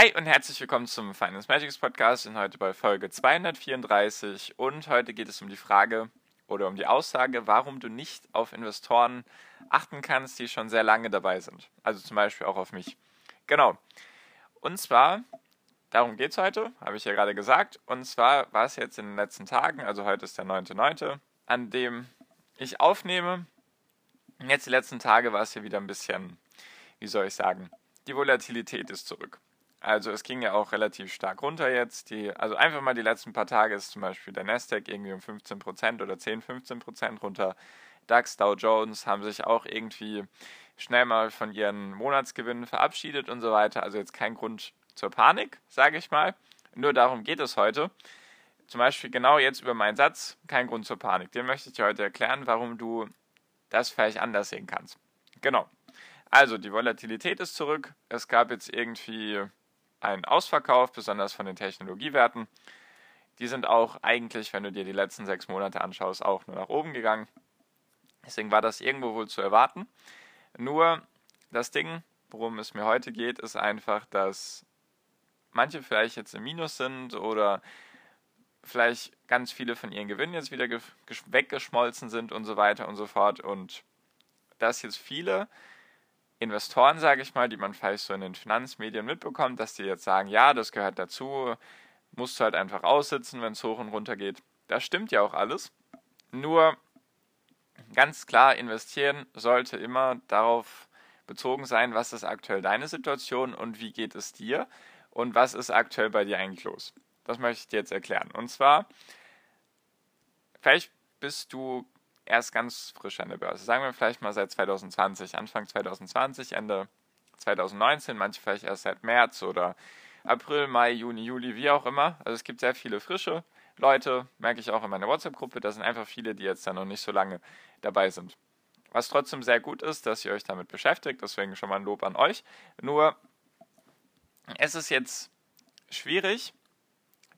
Hi und herzlich willkommen zum Finance Magics Podcast. Wir sind heute bei Folge 234 und heute geht es um die Frage oder um die Aussage, warum du nicht auf Investoren achten kannst, die schon sehr lange dabei sind. Also zum Beispiel auch auf mich. Genau. Und zwar, darum geht es heute, habe ich ja gerade gesagt. Und zwar war es jetzt in den letzten Tagen, also heute ist der 9.9., an dem ich aufnehme. Jetzt die letzten Tage war es hier wieder ein bisschen, wie soll ich sagen, die Volatilität ist zurück. Also es ging ja auch relativ stark runter jetzt. Die, also einfach mal die letzten paar Tage ist zum Beispiel der Nasdaq irgendwie um 15% oder 10, 15% runter. DAX, Dow Jones haben sich auch irgendwie schnell mal von ihren Monatsgewinnen verabschiedet und so weiter. Also jetzt kein Grund zur Panik, sage ich mal. Nur darum geht es heute. Zum Beispiel genau jetzt über meinen Satz, kein Grund zur Panik. Den möchte ich dir heute erklären, warum du das vielleicht anders sehen kannst. Genau. Also die Volatilität ist zurück. Es gab jetzt irgendwie ein Ausverkauf, besonders von den Technologiewerten. Die sind auch eigentlich, wenn du dir die letzten sechs Monate anschaust, auch nur nach oben gegangen. Deswegen war das irgendwo wohl zu erwarten. Nur das Ding, worum es mir heute geht, ist einfach, dass manche vielleicht jetzt im Minus sind oder vielleicht ganz viele von ihren Gewinnen jetzt wieder weggeschmolzen sind und so weiter und so fort. Und dass jetzt viele Investoren, sage ich mal, die man vielleicht so in den Finanzmedien mitbekommt, dass die jetzt sagen, ja, das gehört dazu, musst du halt einfach aussitzen, wenn es hoch und runter geht. Das stimmt ja auch alles. Nur ganz klar, investieren sollte immer darauf bezogen sein, was ist aktuell deine Situation und wie geht es dir und was ist aktuell bei dir eigentlich los. Das möchte ich dir jetzt erklären. Und zwar, vielleicht bist du erst ganz frisch an der Börse. Sagen wir vielleicht mal seit 2020, Anfang 2020, Ende 2019, manche vielleicht erst seit März oder April, Mai, Juni, Juli, wie auch immer. Also es gibt sehr viele frische Leute, merke ich auch in meiner WhatsApp-Gruppe. Da sind einfach viele, die jetzt da noch nicht so lange dabei sind. Was trotzdem sehr gut ist, dass ihr euch damit beschäftigt, deswegen schon mal ein Lob an euch. Nur, es ist jetzt schwierig,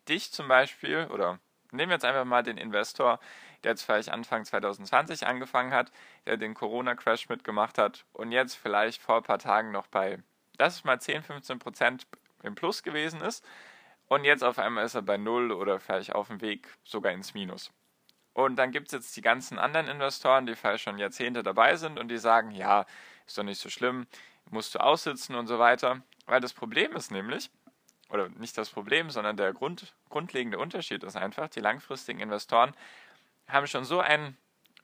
dich zum Beispiel, oder nehmen wir jetzt einfach mal den Investor, der jetzt vielleicht Anfang 2020 angefangen hat, der den Corona-Crash mitgemacht hat und jetzt vielleicht vor ein paar Tagen noch bei, das ist mal 10, 15 Prozent im Plus gewesen ist und jetzt auf einmal ist er bei Null oder vielleicht auf dem Weg sogar ins Minus. Und dann gibt es jetzt die ganzen anderen Investoren, die vielleicht schon Jahrzehnte dabei sind und die sagen, ja, ist doch nicht so schlimm, musst du aussitzen und so weiter. Weil das Problem ist nämlich, oder nicht das Problem, sondern der Grund, grundlegende Unterschied ist einfach, die langfristigen Investoren haben schon so einen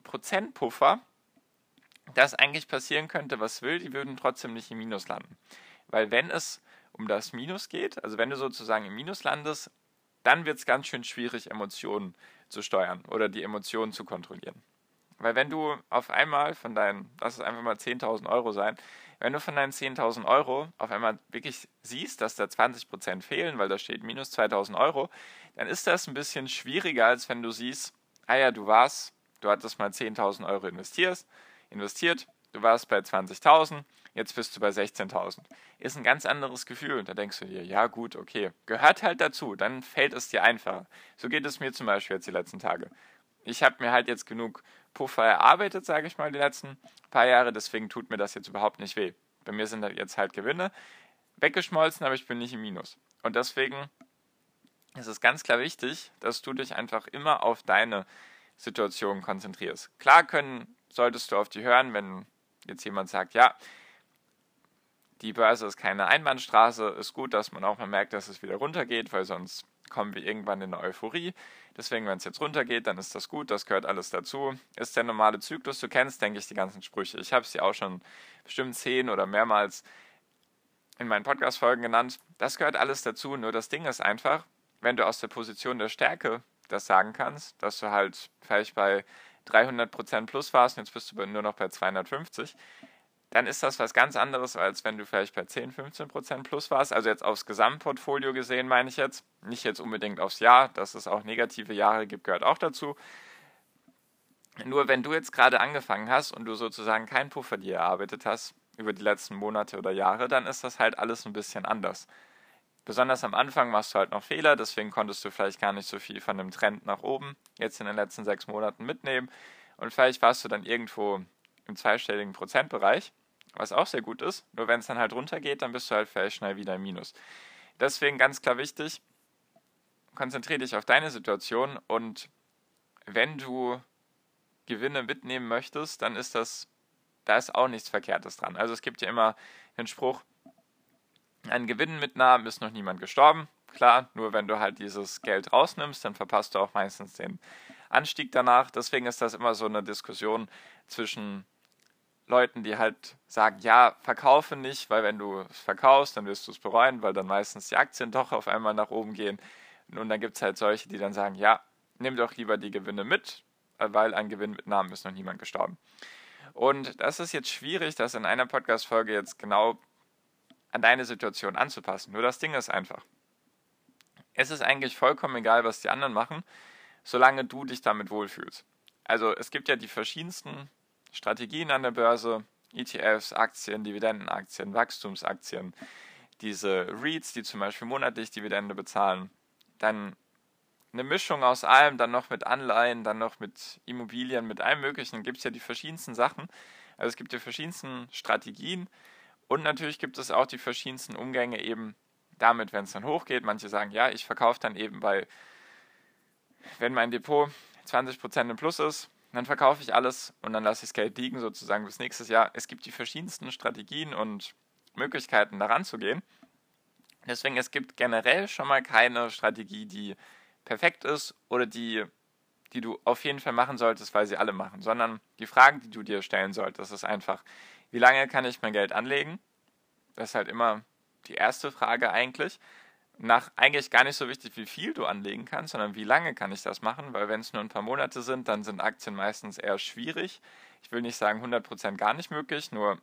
Prozentpuffer, dass eigentlich passieren könnte, was will, die würden trotzdem nicht im Minus landen. Weil wenn es um das Minus geht, also wenn du sozusagen im Minus landest, dann wird es ganz schön schwierig, Emotionen zu steuern oder die Emotionen zu kontrollieren. Weil wenn du auf einmal von deinen, lass es einfach mal 10.000 Euro sein, wenn du von deinen 10.000 Euro auf einmal wirklich siehst, dass da 20% fehlen, weil da steht minus 2.000 Euro, dann ist das ein bisschen schwieriger, als wenn du siehst, ah ja, du warst, du hattest mal 10.000 Euro investiert, investiert, du warst bei 20.000, jetzt bist du bei 16.000. Ist ein ganz anderes Gefühl. Da denkst du dir, ja gut, okay, gehört halt dazu, dann fällt es dir einfacher. So geht es mir zum Beispiel jetzt die letzten Tage. Ich habe mir halt jetzt genug Puffer erarbeitet, sage ich mal, die letzten paar Jahre, deswegen tut mir das jetzt überhaupt nicht weh. Bei mir sind jetzt halt Gewinne weggeschmolzen, aber ich bin nicht im Minus. Und deswegen es ist ganz klar wichtig, dass du dich einfach immer auf deine Situation konzentrierst. Klar können, solltest du auf die hören, wenn jetzt jemand sagt, ja, die Börse ist keine Einbahnstraße, ist gut, dass man auch mal merkt, dass es wieder runtergeht, weil sonst kommen wir irgendwann in eine Euphorie. Deswegen, wenn es jetzt runtergeht, dann ist das gut, das gehört alles dazu. Ist der normale Zyklus, du kennst, denke ich, die ganzen Sprüche. Ich habe sie auch schon bestimmt zehn oder mehrmals in meinen Podcast-Folgen genannt. Das gehört alles dazu, nur das Ding ist einfach, wenn du aus der Position der Stärke das sagen kannst, dass du halt vielleicht bei 300% plus warst und jetzt bist du nur noch bei 250, dann ist das was ganz anderes, als wenn du vielleicht bei 10, 15 Prozent plus warst. Also jetzt aufs Gesamtportfolio gesehen, meine ich jetzt. Nicht jetzt unbedingt aufs Jahr, dass es auch negative Jahre gibt, gehört auch dazu. Nur wenn du jetzt gerade angefangen hast und du sozusagen keinen Puffer dir erarbeitet hast über die letzten Monate oder Jahre, dann ist das halt alles ein bisschen anders. Besonders am Anfang machst du halt noch Fehler, deswegen konntest du vielleicht gar nicht so viel von dem Trend nach oben jetzt in den letzten sechs Monaten mitnehmen. Und vielleicht warst du dann irgendwo im zweistelligen Prozentbereich was auch sehr gut ist. Nur wenn es dann halt runtergeht, dann bist du halt vielleicht schnell wieder im Minus. Deswegen ganz klar wichtig, konzentriere dich auf deine Situation und wenn du Gewinne mitnehmen möchtest, dann ist das, da ist auch nichts Verkehrtes dran. Also es gibt ja immer den Spruch, an Gewinnen mitnahmen ist noch niemand gestorben. Klar, nur wenn du halt dieses Geld rausnimmst, dann verpasst du auch meistens den Anstieg danach. Deswegen ist das immer so eine Diskussion zwischen Leuten, die halt sagen, ja, verkaufe nicht, weil wenn du es verkaufst, dann wirst du es bereuen, weil dann meistens die Aktien doch auf einmal nach oben gehen. Und dann gibt es halt solche, die dann sagen, ja, nimm doch lieber die Gewinne mit, weil an Gewinn mit Namen ist noch niemand gestorben. Und das ist jetzt schwierig, das in einer Podcast-Folge jetzt genau an deine Situation anzupassen. Nur das Ding ist einfach. Es ist eigentlich vollkommen egal, was die anderen machen, solange du dich damit wohlfühlst. Also es gibt ja die verschiedensten Strategien an der Börse, ETFs, Aktien, Dividendenaktien, Wachstumsaktien, diese REITs, die zum Beispiel monatlich Dividende bezahlen, dann eine Mischung aus allem, dann noch mit Anleihen, dann noch mit Immobilien, mit allem Möglichen, gibt es ja die verschiedensten Sachen. Also es gibt die verschiedensten Strategien und natürlich gibt es auch die verschiedensten Umgänge eben damit, wenn es dann hochgeht. Manche sagen, ja, ich verkaufe dann eben bei, wenn mein Depot 20% im Plus ist, dann verkaufe ich alles und dann lasse ich das Geld liegen, sozusagen bis nächstes Jahr. Es gibt die verschiedensten Strategien und Möglichkeiten, daran zu gehen. Deswegen, es gibt generell schon mal keine Strategie, die perfekt ist oder die, die du auf jeden Fall machen solltest, weil sie alle machen, sondern die Fragen, die du dir stellen solltest, ist einfach, wie lange kann ich mein Geld anlegen? Das ist halt immer die erste Frage eigentlich nach eigentlich gar nicht so wichtig, wie viel du anlegen kannst, sondern wie lange kann ich das machen, weil wenn es nur ein paar Monate sind, dann sind Aktien meistens eher schwierig. Ich will nicht sagen 100% gar nicht möglich, nur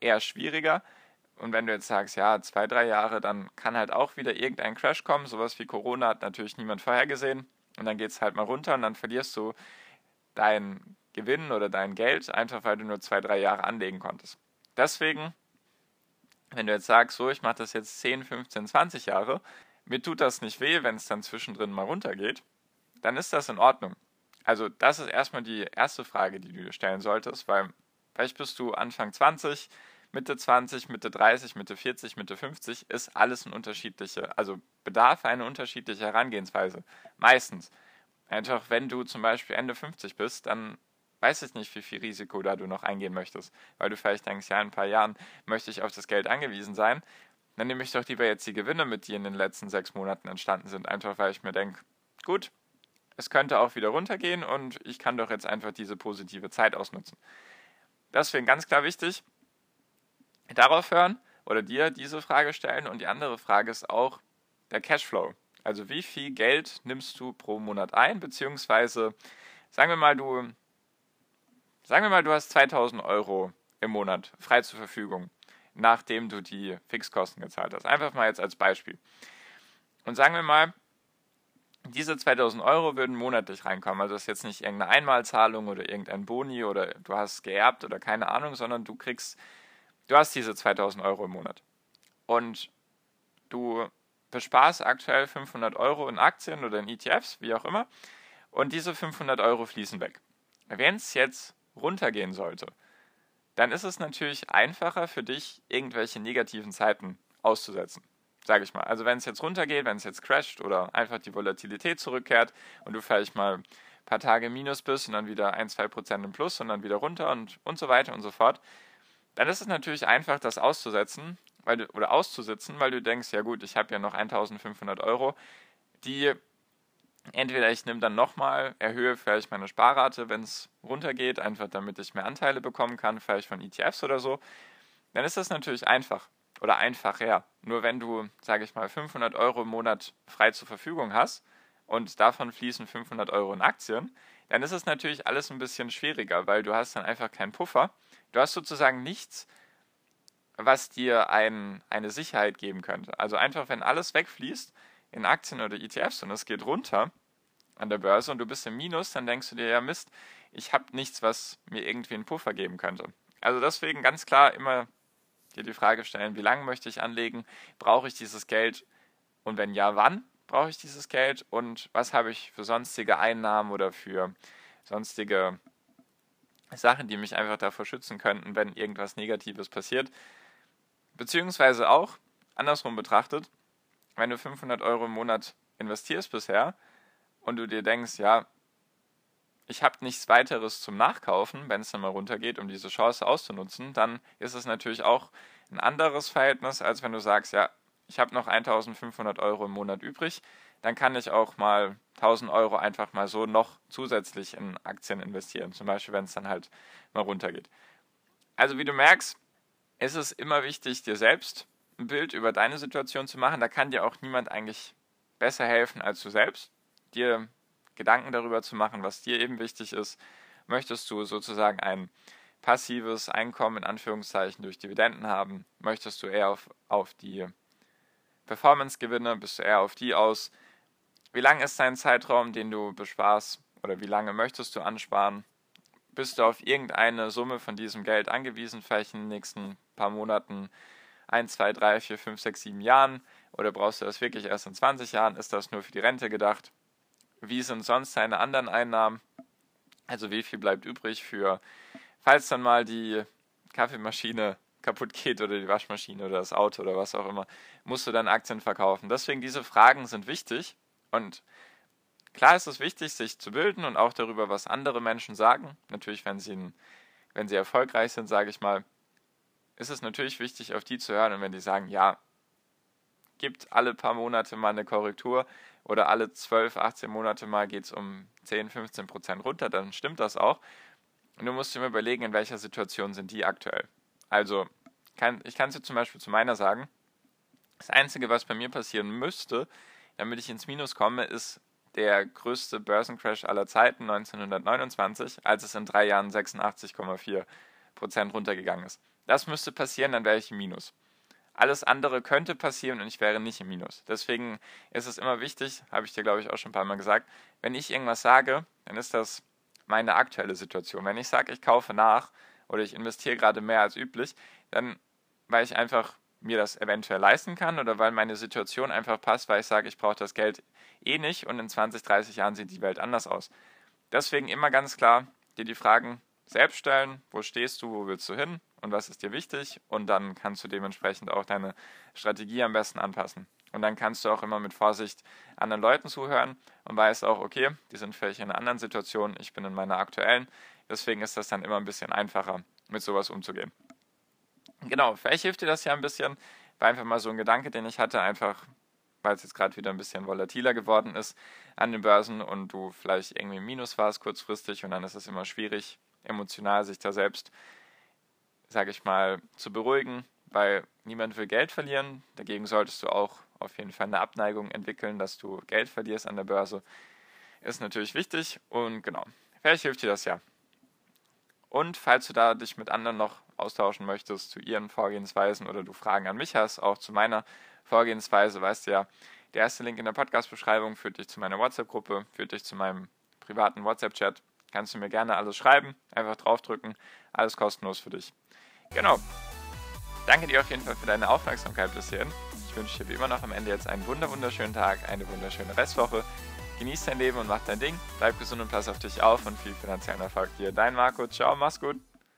eher schwieriger. Und wenn du jetzt sagst, ja, zwei, drei Jahre, dann kann halt auch wieder irgendein Crash kommen. Sowas wie Corona hat natürlich niemand vorhergesehen. Und dann geht es halt mal runter und dann verlierst du deinen Gewinn oder dein Geld, einfach weil du nur zwei, drei Jahre anlegen konntest. Deswegen wenn du jetzt sagst, so, ich mache das jetzt 10, 15, 20 Jahre, mir tut das nicht weh, wenn es dann zwischendrin mal runtergeht, dann ist das in Ordnung. Also das ist erstmal die erste Frage, die du dir stellen solltest, weil vielleicht bist du Anfang 20, Mitte 20, Mitte 30, Mitte 40, Mitte 50, ist alles ein unterschiedliche, also bedarf eine unterschiedliche Herangehensweise. Meistens. Einfach wenn du zum Beispiel Ende 50 bist, dann weiß ich nicht, wie viel Risiko da du noch eingehen möchtest, weil du vielleicht denkst, ja, in ein paar Jahren möchte ich auf das Geld angewiesen sein. Dann nehme ich doch lieber jetzt die Gewinne mit, die in den letzten sechs Monaten entstanden sind, einfach weil ich mir denke, gut, es könnte auch wieder runtergehen und ich kann doch jetzt einfach diese positive Zeit ausnutzen. Deswegen ganz klar wichtig, darauf hören oder dir diese Frage stellen und die andere Frage ist auch der Cashflow. Also wie viel Geld nimmst du pro Monat ein, beziehungsweise sagen wir mal, du Sagen wir mal, du hast 2000 Euro im Monat frei zur Verfügung, nachdem du die Fixkosten gezahlt hast. Einfach mal jetzt als Beispiel. Und sagen wir mal, diese 2000 Euro würden monatlich reinkommen. Also das ist jetzt nicht irgendeine Einmalzahlung oder irgendein Boni oder du hast geerbt oder keine Ahnung, sondern du kriegst, du hast diese 2000 Euro im Monat. Und du besparst aktuell 500 Euro in Aktien oder in ETFs, wie auch immer. Und diese 500 Euro fließen weg. Wenn es jetzt runtergehen sollte, dann ist es natürlich einfacher für dich, irgendwelche negativen Zeiten auszusetzen. Sage ich mal. Also wenn es jetzt runtergeht, wenn es jetzt crasht oder einfach die Volatilität zurückkehrt und du vielleicht mal ein paar Tage Minus bist und dann wieder ein, zwei Prozent im Plus und dann wieder runter und, und so weiter und so fort, dann ist es natürlich einfach, das auszusetzen weil du, oder auszusitzen, weil du denkst, ja gut, ich habe ja noch 1500 Euro, die entweder ich nehme dann nochmal, erhöhe vielleicht meine Sparrate, wenn es runtergeht, einfach damit ich mehr Anteile bekommen kann, vielleicht von ETFs oder so, dann ist das natürlich einfach oder einfacher. Nur wenn du, sage ich mal, 500 Euro im Monat frei zur Verfügung hast und davon fließen 500 Euro in Aktien, dann ist es natürlich alles ein bisschen schwieriger, weil du hast dann einfach keinen Puffer, Du hast sozusagen nichts, was dir ein, eine Sicherheit geben könnte. Also einfach, wenn alles wegfließt in Aktien oder ETFs und es geht runter an der Börse und du bist im Minus, dann denkst du dir, ja Mist, ich habe nichts, was mir irgendwie einen Puffer geben könnte. Also deswegen ganz klar immer dir die Frage stellen, wie lange möchte ich anlegen? Brauche ich dieses Geld? Und wenn ja, wann brauche ich dieses Geld? Und was habe ich für sonstige Einnahmen oder für sonstige Sachen, die mich einfach davor schützen könnten, wenn irgendwas Negatives passiert? Beziehungsweise auch, andersrum betrachtet, wenn du 500 Euro im Monat investierst bisher und du dir denkst, ja, ich habe nichts weiteres zum Nachkaufen, wenn es dann mal runtergeht, um diese Chance auszunutzen, dann ist es natürlich auch ein anderes Verhältnis, als wenn du sagst, ja, ich habe noch 1500 Euro im Monat übrig, dann kann ich auch mal 1000 Euro einfach mal so noch zusätzlich in Aktien investieren, zum Beispiel wenn es dann halt mal runtergeht. Also wie du merkst, ist es immer wichtig, dir selbst ein Bild über deine Situation zu machen. Da kann dir auch niemand eigentlich besser helfen als du selbst. Dir Gedanken darüber zu machen, was dir eben wichtig ist. Möchtest du sozusagen ein passives Einkommen in Anführungszeichen durch Dividenden haben? Möchtest du eher auf, auf die Performance-Gewinne? Bist du eher auf die aus? Wie lang ist dein Zeitraum, den du besparst? Oder wie lange möchtest du ansparen? Bist du auf irgendeine Summe von diesem Geld angewiesen, vielleicht in den nächsten paar Monaten, 1, 2, 3, 4, 5, 6, 7 Jahren? Oder brauchst du das wirklich erst in 20 Jahren? Ist das nur für die Rente gedacht? Wie sind sonst deine anderen Einnahmen? Also wie viel bleibt übrig für, falls dann mal die Kaffeemaschine kaputt geht oder die Waschmaschine oder das Auto oder was auch immer, musst du dann Aktien verkaufen. Deswegen diese Fragen sind wichtig und klar ist es wichtig, sich zu bilden und auch darüber, was andere Menschen sagen. Natürlich, wenn sie, wenn sie erfolgreich sind, sage ich mal, ist es natürlich wichtig, auf die zu hören und wenn die sagen, ja, gibt alle paar Monate mal eine Korrektur, oder alle 12, 18 Monate mal geht es um 10, 15 Prozent runter, dann stimmt das auch. Und du musst dir überlegen, in welcher Situation sind die aktuell. Also, kann, ich kann es dir zum Beispiel zu meiner sagen. Das Einzige, was bei mir passieren müsste, damit ich ins Minus komme, ist der größte Börsencrash aller Zeiten 1929, als es in drei Jahren 86,4 Prozent runtergegangen ist. Das müsste passieren, dann wäre ich im Minus. Alles andere könnte passieren und ich wäre nicht im Minus. Deswegen ist es immer wichtig, habe ich dir glaube ich auch schon ein paar Mal gesagt, wenn ich irgendwas sage, dann ist das meine aktuelle Situation. Wenn ich sage, ich kaufe nach oder ich investiere gerade mehr als üblich, dann weil ich einfach mir das eventuell leisten kann oder weil meine Situation einfach passt, weil ich sage, ich brauche das Geld eh nicht und in 20, 30 Jahren sieht die Welt anders aus. Deswegen immer ganz klar dir die Fragen selbst stellen, wo stehst du, wo willst du hin und was ist dir wichtig und dann kannst du dementsprechend auch deine Strategie am besten anpassen. Und dann kannst du auch immer mit Vorsicht anderen Leuten zuhören und weißt auch, okay, die sind vielleicht in einer anderen Situation, ich bin in meiner aktuellen. Deswegen ist das dann immer ein bisschen einfacher, mit sowas umzugehen. Genau, vielleicht hilft dir das ja ein bisschen. War einfach mal so ein Gedanke, den ich hatte, einfach weil es jetzt gerade wieder ein bisschen volatiler geworden ist an den Börsen und du vielleicht irgendwie im Minus warst kurzfristig und dann ist es immer schwierig, emotional sich da selbst sage ich mal, zu beruhigen, weil niemand will Geld verlieren. Dagegen solltest du auch auf jeden Fall eine Abneigung entwickeln, dass du Geld verlierst an der Börse. Ist natürlich wichtig und genau, vielleicht hilft dir das ja. Und falls du da dich mit anderen noch austauschen möchtest zu ihren Vorgehensweisen oder du Fragen an mich hast, auch zu meiner Vorgehensweise, weißt du ja, der erste Link in der Podcast-Beschreibung führt dich zu meiner WhatsApp-Gruppe, führt dich zu meinem privaten WhatsApp-Chat. Kannst du mir gerne alles schreiben, einfach draufdrücken, alles kostenlos für dich. Genau. Danke dir auf jeden Fall für deine Aufmerksamkeit bis hierhin. Ich wünsche dir wie immer noch am Ende jetzt einen wunderschönen Tag, eine wunderschöne Restwoche. Genieß dein Leben und mach dein Ding. Bleib gesund und pass auf dich auf und viel finanziellen Erfolg dir. Dein Marco. Ciao, mach's gut.